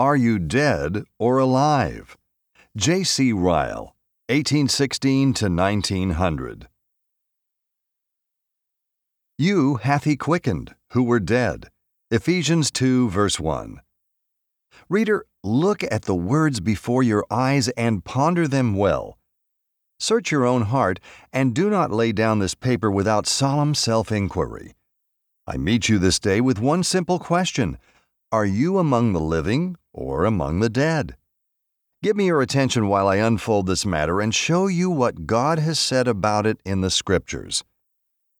Are you dead or alive? J.C. Ryle, 1816 to 1900. You hath he quickened, who were dead. Ephesians 2, verse 1. Reader, look at the words before your eyes and ponder them well. Search your own heart and do not lay down this paper without solemn self inquiry. I meet you this day with one simple question Are you among the living or among the dead? Give me your attention while I unfold this matter and show you what God has said about it in the Scriptures.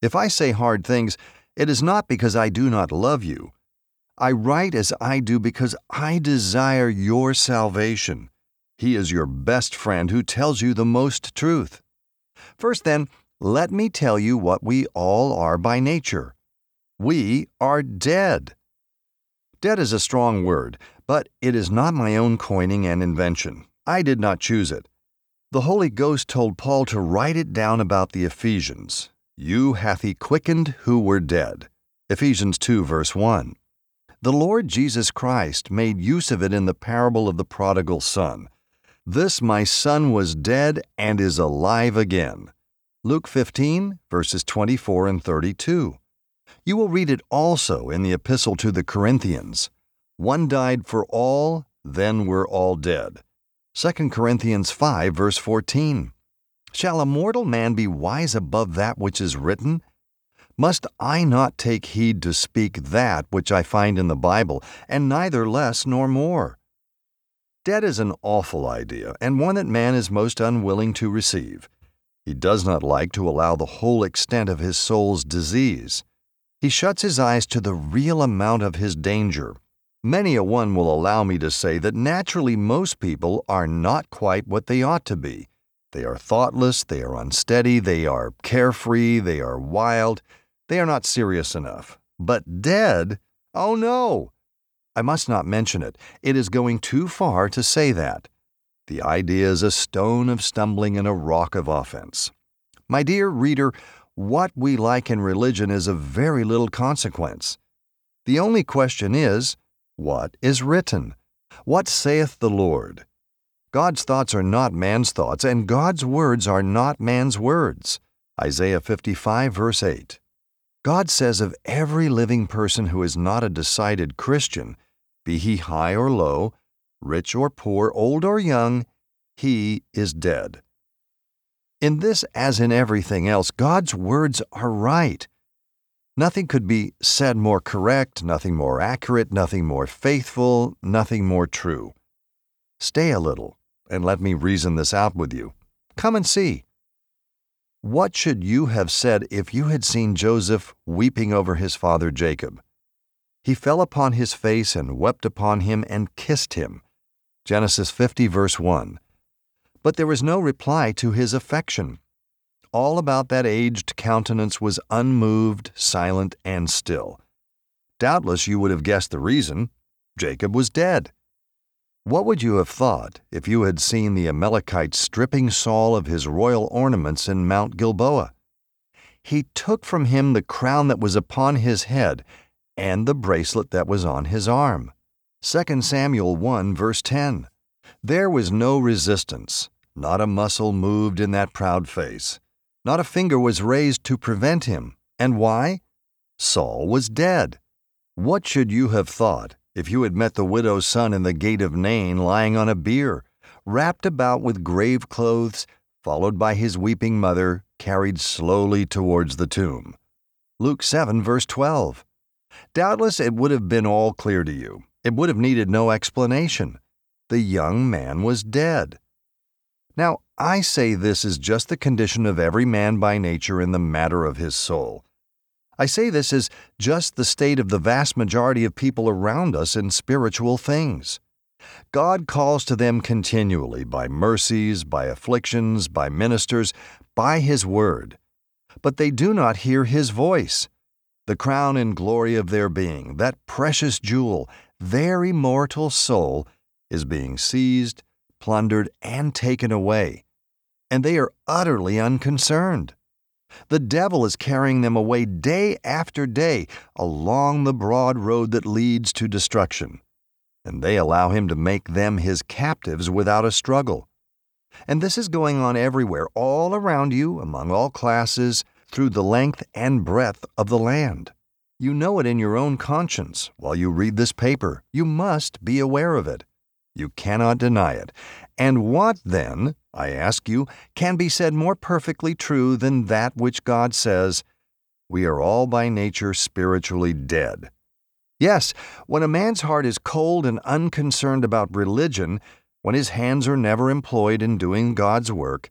If I say hard things, it is not because I do not love you. I write as I do because I desire your salvation. He is your best friend who tells you the most truth. First, then, let me tell you what we all are by nature. We are dead. Dead is a strong word, but it is not my own coining and invention. I did not choose it. The Holy Ghost told Paul to write it down about the Ephesians. You hath he quickened who were dead. Ephesians 2, verse 1. The Lord Jesus Christ made use of it in the parable of the prodigal son. This my son was dead and is alive again. Luke 15, verses 24 and 32. You will read it also in the epistle to the Corinthians. One died for all, then we're all dead. 2 Corinthians 5, verse 14. Shall a mortal man be wise above that which is written? Must I not take heed to speak that which I find in the Bible, and neither less nor more? Dead is an awful idea, and one that man is most unwilling to receive. He does not like to allow the whole extent of his soul's disease. He shuts his eyes to the real amount of his danger. Many a one will allow me to say that naturally most people are not quite what they ought to be. They are thoughtless, they are unsteady, they are carefree, they are wild, they are not serious enough. But dead? Oh no! I must not mention it. It is going too far to say that. The idea is a stone of stumbling and a rock of offense. My dear reader, what we like in religion is of very little consequence. The only question is, What is written? What saith the Lord? God's thoughts are not man's thoughts, and God's words are not man's words. Isaiah 55, verse 8. God says of every living person who is not a decided Christian, be he high or low, rich or poor, old or young, he is dead. In this, as in everything else, God's words are right. Nothing could be said more correct, nothing more accurate, nothing more faithful, nothing more true. Stay a little and let me reason this out with you. Come and see. What should you have said if you had seen Joseph weeping over his father Jacob? He fell upon his face and wept upon him and kissed him. Genesis 50, verse 1 but there was no reply to his affection. All about that aged countenance was unmoved, silent, and still. Doubtless you would have guessed the reason. Jacob was dead. What would you have thought if you had seen the Amalekite stripping Saul of his royal ornaments in Mount Gilboa? He took from him the crown that was upon his head and the bracelet that was on his arm. 2 Samuel 1, verse 10. There was no resistance. Not a muscle moved in that proud face. Not a finger was raised to prevent him. And why? Saul was dead. What should you have thought if you had met the widow's son in the gate of Nain lying on a bier, wrapped about with grave clothes, followed by his weeping mother, carried slowly towards the tomb? Luke 7, verse 12. Doubtless it would have been all clear to you. It would have needed no explanation. The young man was dead. Now, I say this is just the condition of every man by nature in the matter of his soul. I say this is just the state of the vast majority of people around us in spiritual things. God calls to them continually by mercies, by afflictions, by ministers, by His word. But they do not hear His voice. The crown and glory of their being, that precious jewel, their immortal soul, is being seized, plundered, and taken away, and they are utterly unconcerned. The devil is carrying them away day after day along the broad road that leads to destruction. and they allow him to make them his captives without a struggle. And this is going on everywhere, all around you, among all classes, through the length and breadth of the land. You know it in your own conscience while you read this paper. You must be aware of it. You cannot deny it. And what, then, I ask you, can be said more perfectly true than that which God says, We are all by nature spiritually dead? Yes, when a man's heart is cold and unconcerned about religion, when his hands are never employed in doing God's work,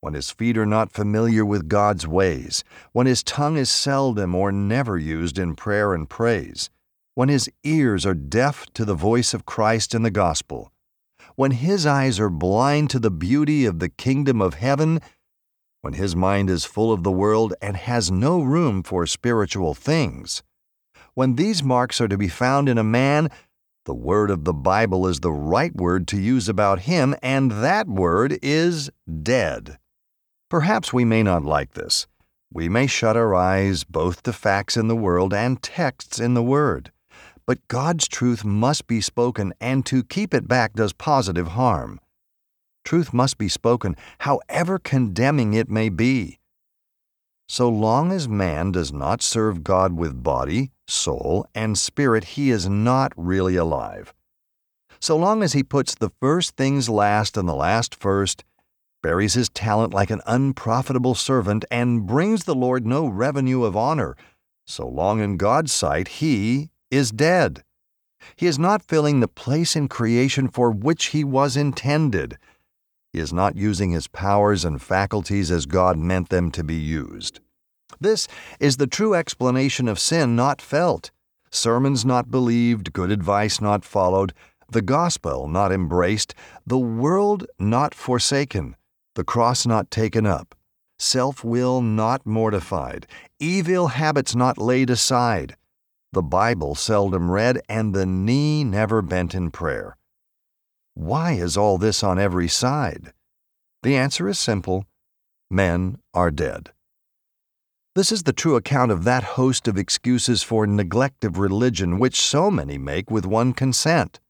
when his feet are not familiar with God's ways, when his tongue is seldom or never used in prayer and praise, when his ears are deaf to the voice of Christ in the gospel, when his eyes are blind to the beauty of the kingdom of heaven, when his mind is full of the world and has no room for spiritual things, when these marks are to be found in a man, the word of the Bible is the right word to use about him, and that word is dead. Perhaps we may not like this. We may shut our eyes both to facts in the world and texts in the Word. But God's truth must be spoken, and to keep it back does positive harm. Truth must be spoken, however condemning it may be. So long as man does not serve God with body, soul, and spirit, he is not really alive. So long as he puts the first things last and the last first, buries his talent like an unprofitable servant, and brings the Lord no revenue of honor, so long in God's sight he is dead. He is not filling the place in creation for which he was intended. He is not using his powers and faculties as God meant them to be used. This is the true explanation of sin not felt, sermons not believed, good advice not followed, the gospel not embraced, the world not forsaken, the cross not taken up, self will not mortified, evil habits not laid aside, the Bible seldom read, and the knee never bent in prayer. Why is all this on every side? The answer is simple men are dead. This is the true account of that host of excuses for neglect of religion which so many make with one consent.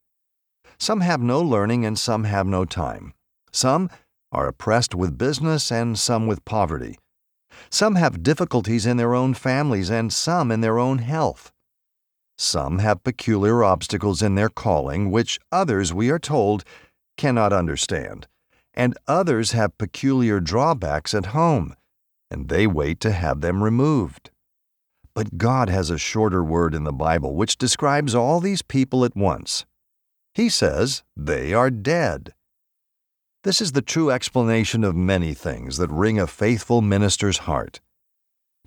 Some have no learning and some have no time. Some are oppressed with business and some with poverty. Some have difficulties in their own families and some in their own health. Some have peculiar obstacles in their calling, which others, we are told, cannot understand. And others have peculiar drawbacks at home, and they wait to have them removed. But God has a shorter word in the Bible which describes all these people at once. He says they are dead. This is the true explanation of many things that wring a faithful minister's heart.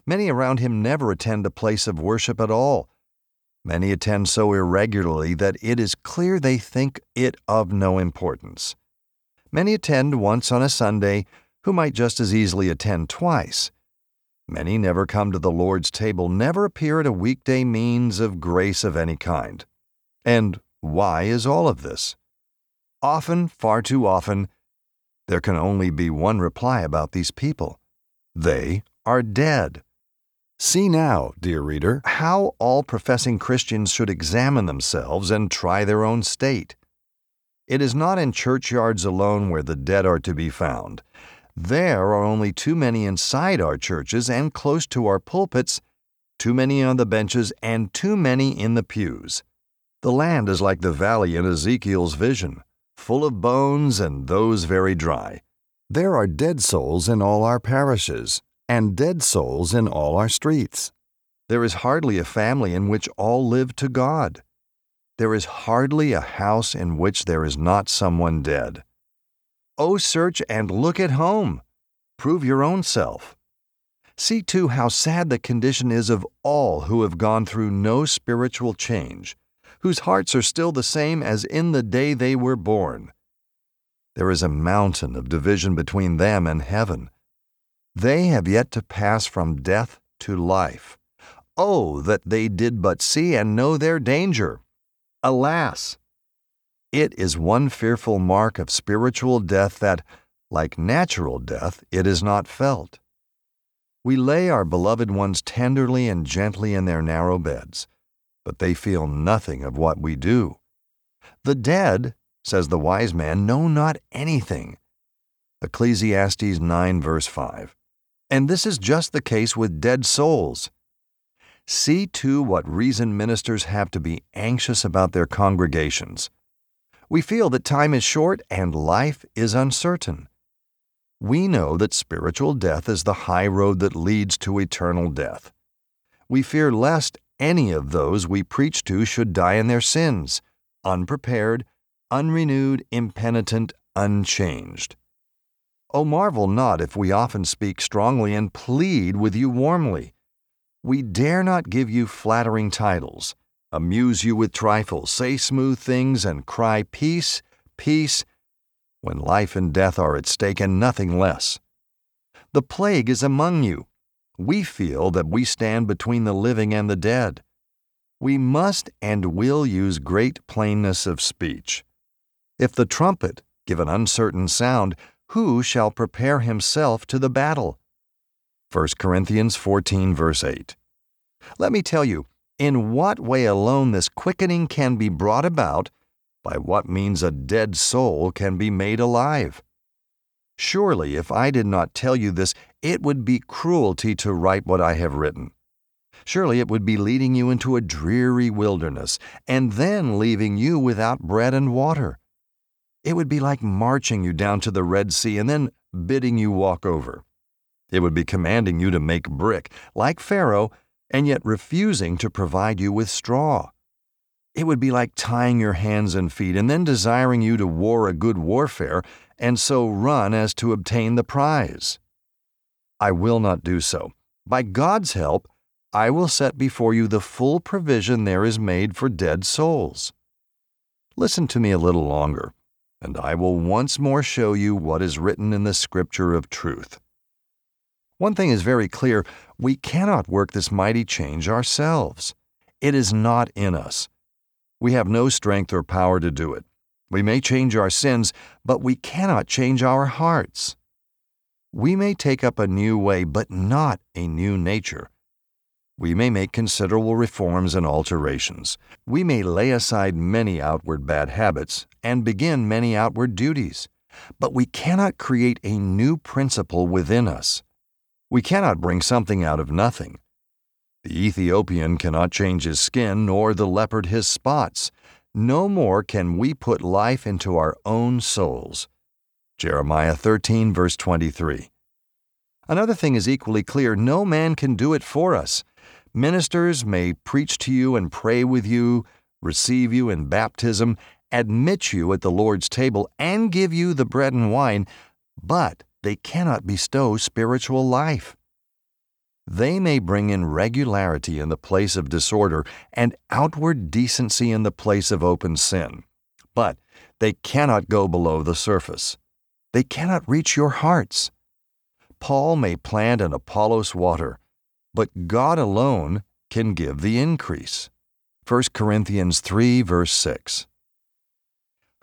Many around him never attend a place of worship at all. Many attend so irregularly that it is clear they think it of no importance. Many attend once on a Sunday who might just as easily attend twice. Many never come to the Lord's table, never appear at a weekday means of grace of any kind. And why is all of this? Often, far too often, there can only be one reply about these people they are dead. See now, dear reader, how all professing Christians should examine themselves and try their own state. It is not in churchyards alone where the dead are to be found. There are only too many inside our churches and close to our pulpits, too many on the benches, and too many in the pews. The land is like the valley in Ezekiel's vision full of bones and those very dry. There are dead souls in all our parishes, and dead souls in all our streets. There is hardly a family in which all live to God. There is hardly a house in which there is not someone dead. Oh, search and look at home. Prove your own self. See, too, how sad the condition is of all who have gone through no spiritual change whose hearts are still the same as in the day they were born. There is a mountain of division between them and heaven. They have yet to pass from death to life. Oh, that they did but see and know their danger! Alas! It is one fearful mark of spiritual death that, like natural death, it is not felt. We lay our beloved ones tenderly and gently in their narrow beds but they feel nothing of what we do. The dead, says the wise man, know not anything. Ecclesiastes 9, verse 5. And this is just the case with dead souls. See too what reason ministers have to be anxious about their congregations. We feel that time is short and life is uncertain. We know that spiritual death is the high road that leads to eternal death. We fear lest any of those we preach to should die in their sins, unprepared, unrenewed, impenitent, unchanged. Oh, marvel not if we often speak strongly and plead with you warmly. We dare not give you flattering titles, amuse you with trifles, say smooth things, and cry, Peace, peace, when life and death are at stake and nothing less. The plague is among you. We feel that we stand between the living and the dead. We must and will use great plainness of speech. If the trumpet give an uncertain sound, who shall prepare himself to the battle? 1 Corinthians 14, verse 8. Let me tell you, in what way alone this quickening can be brought about, by what means a dead soul can be made alive. Surely, if I did not tell you this, it would be cruelty to write what I have written. Surely it would be leading you into a dreary wilderness, and then leaving you without bread and water. It would be like marching you down to the Red Sea and then bidding you walk over. It would be commanding you to make brick, like Pharaoh, and yet refusing to provide you with straw. It would be like tying your hands and feet and then desiring you to war a good warfare and so run as to obtain the prize. I will not do so. By God's help, I will set before you the full provision there is made for dead souls. Listen to me a little longer and I will once more show you what is written in the Scripture of truth. One thing is very clear we cannot work this mighty change ourselves. It is not in us. We have no strength or power to do it. We may change our sins, but we cannot change our hearts. We may take up a new way, but not a new nature. We may make considerable reforms and alterations. We may lay aside many outward bad habits and begin many outward duties. But we cannot create a new principle within us. We cannot bring something out of nothing. The Ethiopian cannot change his skin, nor the leopard his spots. No more can we put life into our own souls. Jeremiah 13, verse 23. Another thing is equally clear no man can do it for us. Ministers may preach to you and pray with you, receive you in baptism, admit you at the Lord's table, and give you the bread and wine, but they cannot bestow spiritual life. They may bring in regularity in the place of disorder and outward decency in the place of open sin, but they cannot go below the surface. They cannot reach your hearts. Paul may plant and Apollos water, but God alone can give the increase. 1 Corinthians 3, verse 6.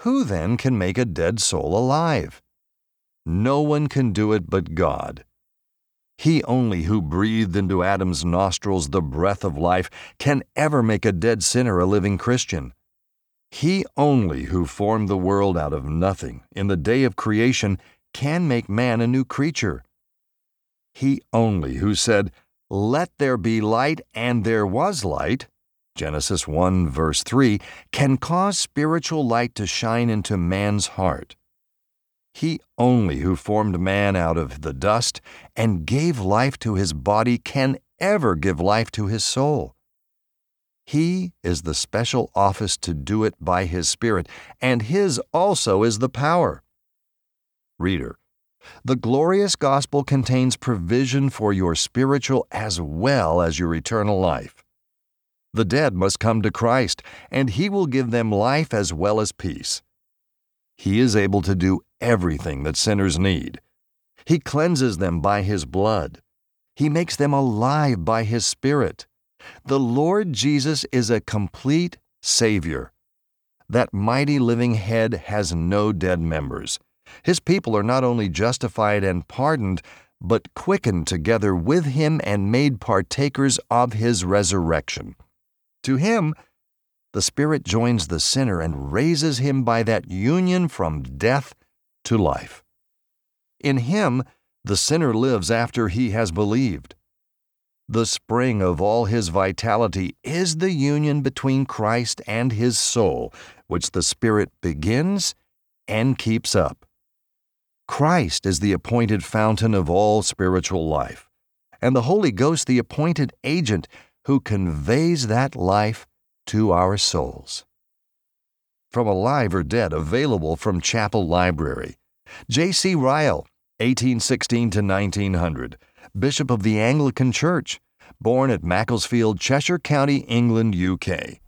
Who then can make a dead soul alive? No one can do it but God. He only who breathed into Adam's nostrils the breath of life can ever make a dead sinner a living Christian. He only who formed the world out of nothing in the day of creation can make man a new creature. He only who said, let there be light, and there was light, Genesis 1, verse 3, can cause spiritual light to shine into man's heart. He only who formed man out of the dust and gave life to his body can ever give life to his soul. He is the special office to do it by his Spirit, and his also is the power. Reader, the glorious gospel contains provision for your spiritual as well as your eternal life. The dead must come to Christ, and He will give them life as well as peace. He is able to do everything that sinners need. He cleanses them by His blood. He makes them alive by His Spirit. The Lord Jesus is a complete Savior. That mighty living head has no dead members. His people are not only justified and pardoned, but quickened together with him and made partakers of his resurrection. To him, the Spirit joins the sinner and raises him by that union from death to life. In him, the sinner lives after he has believed. The spring of all his vitality is the union between Christ and his soul, which the Spirit begins and keeps up. Christ is the appointed fountain of all spiritual life, and the Holy Ghost the appointed agent who conveys that life to our souls. From Alive or Dead, available from Chapel Library. J.C. Ryle, 1816 to 1900, Bishop of the Anglican Church, born at Macclesfield, Cheshire County, England, UK.